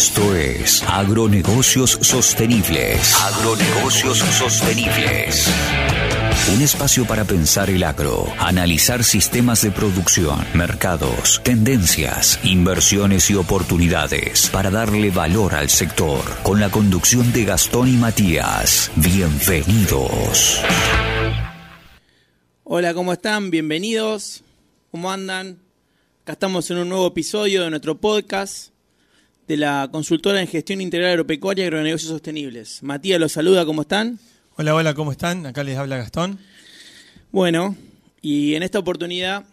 Esto es Agronegocios Sostenibles. Agronegocios Sostenibles. Un espacio para pensar el agro, analizar sistemas de producción, mercados, tendencias, inversiones y oportunidades para darle valor al sector. Con la conducción de Gastón y Matías. Bienvenidos. Hola, ¿cómo están? Bienvenidos. ¿Cómo andan? Acá estamos en un nuevo episodio de nuestro podcast de la consultora en gestión integral agropecuaria y agronegocios sostenibles. Matías los saluda, ¿cómo están? Hola, hola, ¿cómo están? Acá les habla Gastón. Bueno, y en esta oportunidad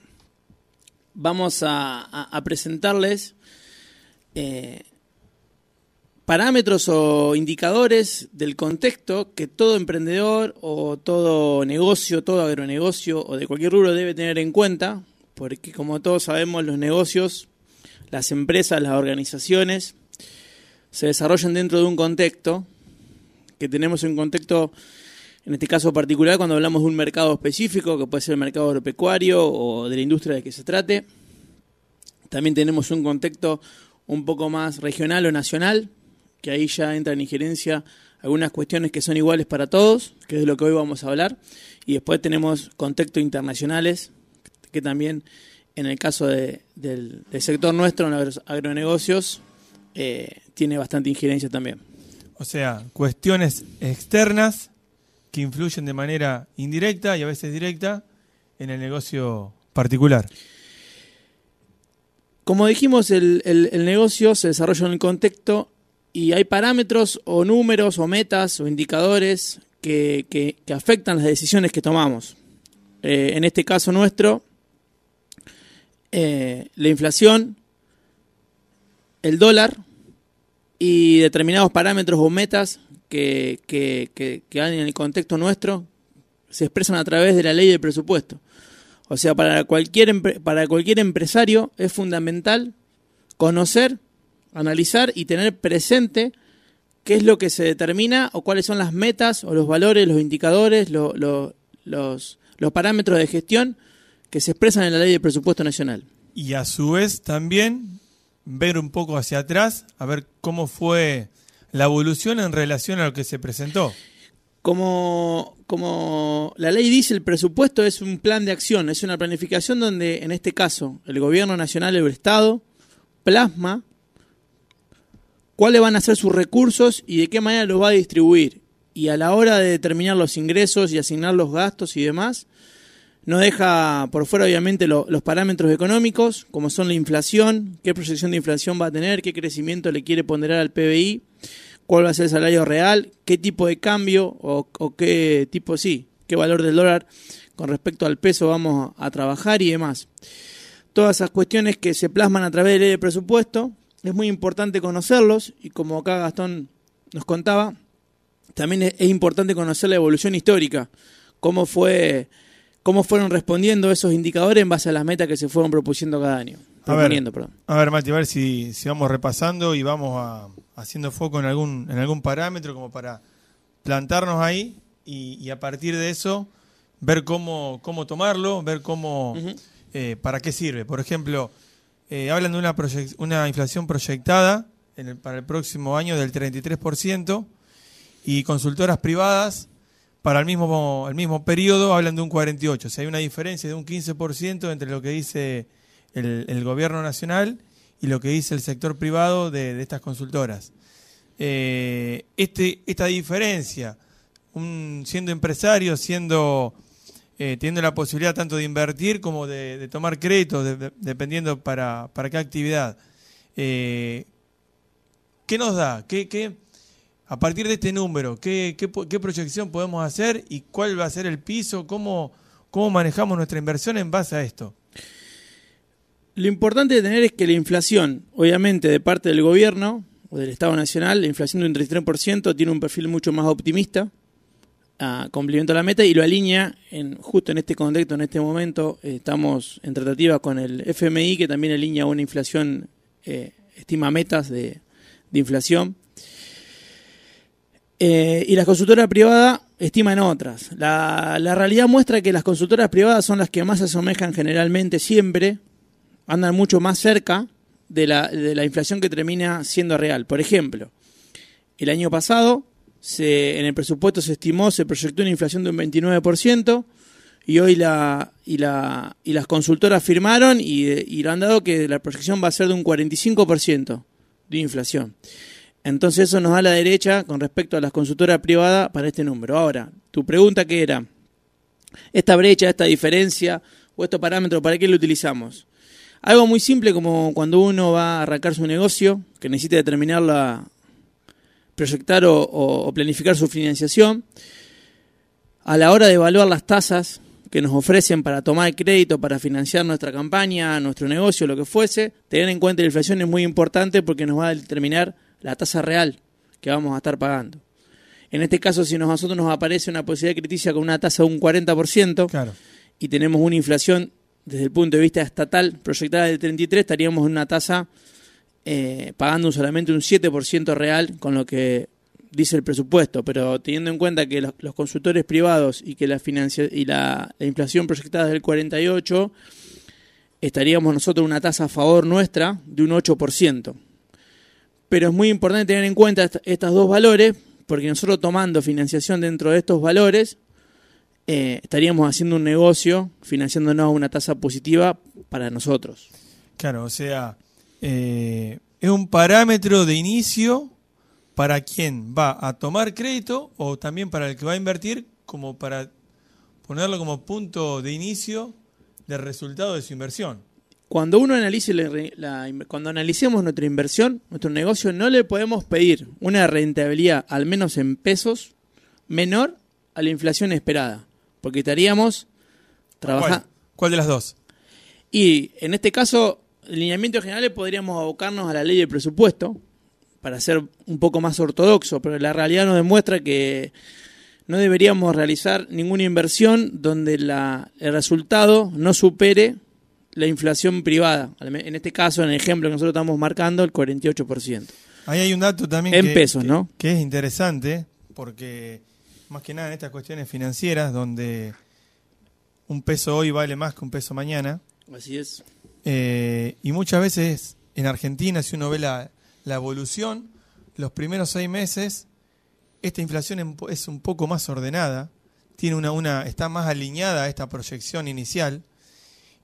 vamos a, a- a presentarles eh, parámetros o indicadores del contexto que todo emprendedor o todo negocio, todo agronegocio o de cualquier rubro debe tener en cuenta, porque como todos sabemos los negocios, las empresas, las organizaciones se desarrollan dentro de un contexto que tenemos un contexto en este caso particular cuando hablamos de un mercado específico, que puede ser el mercado agropecuario o de la industria de que se trate. También tenemos un contexto un poco más regional o nacional, que ahí ya entra en injerencia algunas cuestiones que son iguales para todos, que es de lo que hoy vamos a hablar. Y después tenemos contextos internacionales, que también en el caso de- del, del sector nuestro, en los agronegocios, eh, tiene bastante injerencia también. O sea, cuestiones externas que influyen de manera indirecta y a veces directa en el negocio particular. Como dijimos, el, el- el negocio se desarrolla en el contexto y hay parámetros o números o metas o indicadores que, que- que afectan las decisiones que tomamos. Eh, en este caso nuestro, eh, la inflación, el dólar y determinados parámetros o metas que, que, que, en el contexto nuestro se expresan a través de la ley del presupuesto. O sea, para cualquier, para cualquier empresario es fundamental conocer, analizar y tener presente qué es lo que se determina o cuáles son las metas o los valores, los indicadores, lo- lo- los, los parámetros de gestión que se expresan en la ley de presupuesto nacional. Y a su vez también ver un poco hacia atrás, a ver cómo fue la evolución en relación a lo que se presentó. Como, como la ley dice, el presupuesto es un plan de acción, es una planificación donde, en este caso, el gobierno nacional el Estado plasma cuáles van a ser sus recursos y de qué manera los va a distribuir. Y a la hora de determinar los ingresos y asignar los gastos y demás, no deja por fuera obviamente lo- los parámetros económicos, como son la inflación, qué proyección de inflación va a tener, qué crecimiento le quiere ponderar al PBI, cuál va a ser el salario real, qué tipo de cambio o, qué tipo, sí, qué valor del dólar con respecto al peso vamos a, trabajar y demás. Todas esas cuestiones que se plasman a través de ley de presupuesto, es muy importante conocerlos y como acá Gastón nos contaba, también es importante conocer la evolución histórica, cómo fue cómo fueron respondiendo esos indicadores en base a las metas que se fueron propusiendo cada año. A ver. Proponiendo, perdón. A ver, Mati, a ver si, si vamos repasando y vamos a- haciendo foco en algún, en algún parámetro como para plantarnos ahí y, y a partir de eso ver cómo, cómo tomarlo, ver cómo, eh, para qué sirve. Por ejemplo, eh, hablan de una, una inflación proyectada en el- para el próximo año del 33% y consultoras privadas para el mismo, el mismo periodo hablan de un 48%. O sea, hay una diferencia de un 15% entre lo que dice el, gobierno nacional y lo que dice el sector privado de, estas consultoras. Eh, este, esta diferencia, siendo empresario, siendo eh, teniendo la posibilidad tanto de invertir como de, tomar créditos, de- de- dependiendo para, para qué actividad. Eh, ¿Qué nos da? ¿Qué, qué, a partir de este número, ¿qué, proyección podemos hacer y cuál va a ser el piso? ¿Cómo, ¿Cómo manejamos nuestra inversión en base a esto? Lo importante de tener es que la inflación, obviamente de parte del gobierno o del Estado Nacional, la inflación de un 33% tiene un perfil mucho más optimista, a a la meta y lo alinea en, justo en este contexto, en este momento, estamos en tratativa con el FMI que también alinea una inflación, eh, estima metas de inflación. Eh, y las consultoras privadas estiman otras. La, la realidad muestra que las consultoras privadas son las que más se asemejan generalmente siempre, andan mucho más cerca de la, de la inflación que termina siendo real. Por ejemplo, el año pasado se, en el presupuesto se estimó, se proyectó una inflación de un 29% y hoy la, y, la, y las consultoras firmaron y, y han dado que la proyección va a ser de un 45% de inflación. Entonces eso nos da la derecha con respecto a las consultoras privadas para este número. Ahora, tu pregunta que era, esta brecha, esta diferencia o estos parámetros, ¿para qué lo utilizamos? Algo muy simple como cuando uno va a arrancar su negocio, que necesita determinar la, proyectar o, planificar su financiación, a la hora de evaluar las tasas que nos ofrecen para tomar crédito, para financiar nuestra campaña, nuestro negocio, lo que fuese, tener en cuenta la inflación es muy importante porque nos va a determinar la tasa real que vamos a estar pagando. En este caso, si a nosotros nos aparece una posibilidad crediticia con una tasa de un 40% Claro. y tenemos una inflación desde el punto de vista estatal proyectada del 33, estaríamos en una tasa eh, pagando solamente un 7% real con lo que dice el presupuesto, pero teniendo en cuenta que los, los consultores privados y que la, financia- y la, la inflación proyectada es del 48, estaríamos nosotros en una tasa a favor nuestra de un 8%. Pero es muy importante tener en cuenta est- estos dos valores, porque nosotros tomando financiación dentro de estos valores, eh, estaríamos haciendo un negocio financiándonos a una tasa positiva para nosotros. Claro, o sea, eh, es un parámetro de inicio para quien va a tomar crédito o también para el que va a invertir, como para ponerlo como punto de inicio del resultado de su inversión. Cuando uno analice la cuando analicemos nuestra inversión, nuestro negocio, no le podemos pedir una rentabilidad, al menos en pesos, menor a la inflación esperada, porque estaríamos trabajando. ¿Cuál? ¿Cuál de las dos? Y en este caso, en lineamientos generales podríamos abocarnos a la ley de presupuesto para ser un poco más ortodoxo, pero la realidad nos demuestra que no deberíamos realizar ninguna inversión donde la, el resultado no supere la inflación privada. En este caso, en el ejemplo que nosotros estamos marcando, el 48%. Ahí hay un dato también En que, pesos, que- ¿no? que es interesante, porque más que nada en estas cuestiones financieras, donde un peso hoy vale más que un peso mañana, Así es. Eh, y muchas veces en Argentina, si uno ve la, la evolución, los primeros seis meses, esta inflación es un poco más ordenada, tiene una, una, está más alineada a esta proyección inicial,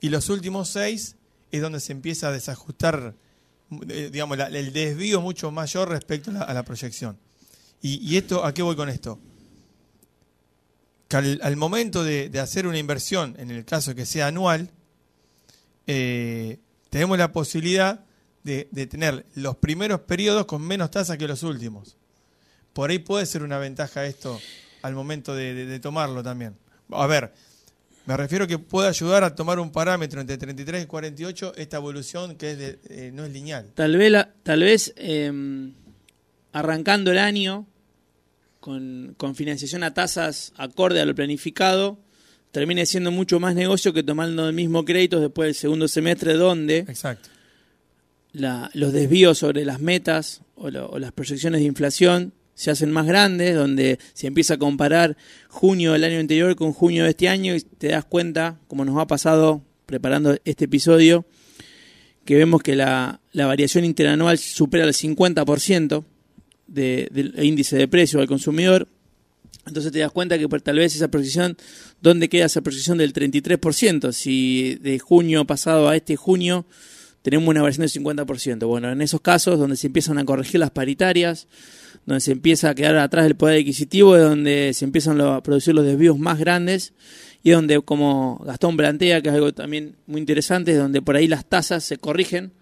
y los últimos seis es donde se empieza a desajustar, eh, digamos, el desvío mucho mayor respecto a la, proyección. Y, esto, ¿a qué voy con esto? Que al, momento de, hacer una inversión, en el caso que sea anual, eh, tenemos la posibilidad de, tener los primeros periodos con menos tasa que los últimos. Por ahí puede ser una ventaja esto al momento de- de tomarlo también. A ver, me refiero que puede ayudar a tomar un parámetro entre 33 y 48, esta evolución que es de- eh, no es lineal. Tal vez, la- tal vez eh, arrancando el año con, con financiación a tasas acorde a lo planificado, termine siendo mucho más negocio que tomando el mismo crédito después del segundo semestre, donde Exacto. la- los desvíos sobre las metas o, lo- o las proyecciones de inflación se hacen más grandes, donde se empieza a comparar junio del año anterior con junio de este año y te das cuenta, como nos ha pasado preparando este episodio, que vemos que la, la variación interanual supera el 50% de- del índice de precio al consumidor. Entonces te das cuenta que por tal vez esa proyección, ¿dónde queda esa proyección del 33%? Si de junio pasado a este junio tenemos una variación del 50%. Bueno, en esos casos donde se empiezan a corregir las paritarias, donde se empieza a quedar atrás el poder adquisitivo, es donde se empiezan a producir los desvíos más grandes y es donde, como Gastón plantea, que es algo también muy interesante, es donde por ahí las tasas se corrigen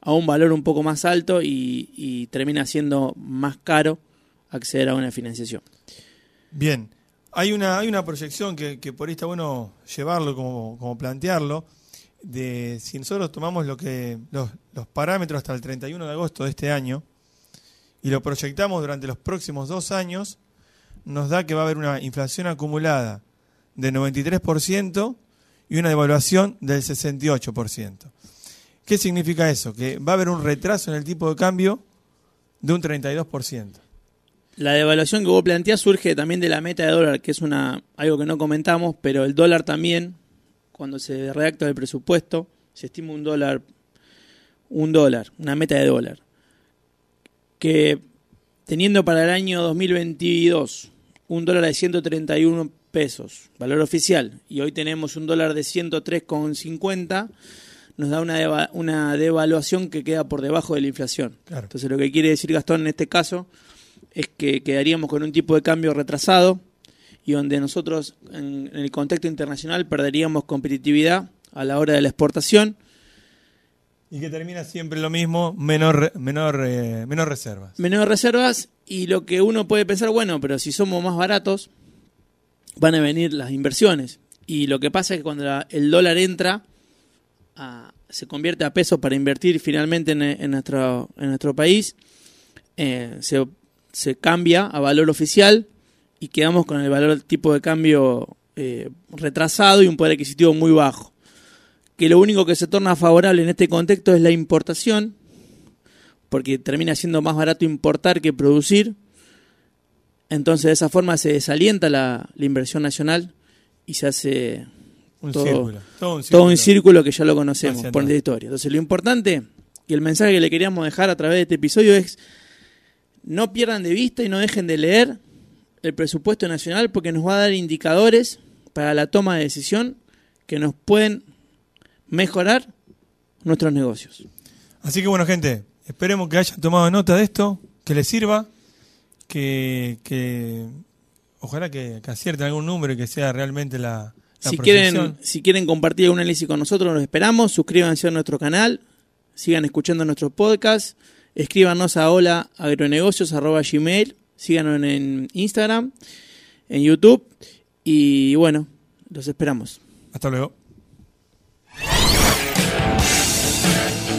a un valor un poco más alto y, termina siendo más caro acceder a una financiación. Bien, hay una, hay una proyección que, que por ahí está bueno llevarlo, como, como plantearlo, de si nosotros tomamos lo que los, los parámetros hasta el 31 de agosto de este año y lo proyectamos durante los próximos dos años, nos da que va a haber una inflación acumulada de 93% y una devaluación del 68%. ¿Qué significa eso? Que va a haber un retraso en el tipo de cambio de un 32%. La devaluación que vos planteás surge también de la meta de dólar, que es una algo que no comentamos, pero el dólar también, cuando se redacta el presupuesto, se estima un dólar un dólar, una meta de dólar, que teniendo para el año 2022 un dólar de 131 pesos, valor oficial, y hoy tenemos un dólar de 103,50, nos da una, una devaluación que queda por debajo de la inflación. Entonces lo que quiere decir Gastón en este caso es que quedaríamos con un tipo de cambio retrasado y donde nosotros en, el contexto internacional perderíamos competitividad a la hora de la exportación. Y que termina siempre lo mismo, menor, menor, eh, menor reservas. Menor reservas y lo que uno puede pensar, bueno, pero si somos más baratos, van a venir las inversiones. Y lo que pasa es que cuando el dólar entra, se convierte a peso para invertir finalmente en, nuestro, en nuestro país, eh, se, se, cambia a valor oficial y quedamos con el valor tipo de cambio eh, retrasado y un poder adquisitivo muy bajo. Que lo único que se torna favorable en este contexto es la importación, porque termina siendo más barato importar que producir. Entonces de esa forma se desalienta la, inversión nacional y se hace todo, un todo, un círculo. que ya lo conocemos por la historia. Entonces lo importante y el mensaje que le queríamos dejar a través de este episodio es no pierdan de vista y no dejen de leer el presupuesto nacional porque nos va a dar indicadores para la toma de decisión que nos pueden mejorar nuestros negocios. Así que bueno gente, Esperemos que hayan tomado nota de esto, que les sirva, que, ojalá que, acierten algún número y que sea realmente la, si quieren Si quieren compartir algún análisis con nosotros, los esperamos. Suscríbanse a nuestro canal, sigan escuchando nuestro podcast, escríbanos a hola gmail, síganos en Instagram, en YouTube y bueno, los esperamos. Hasta luego.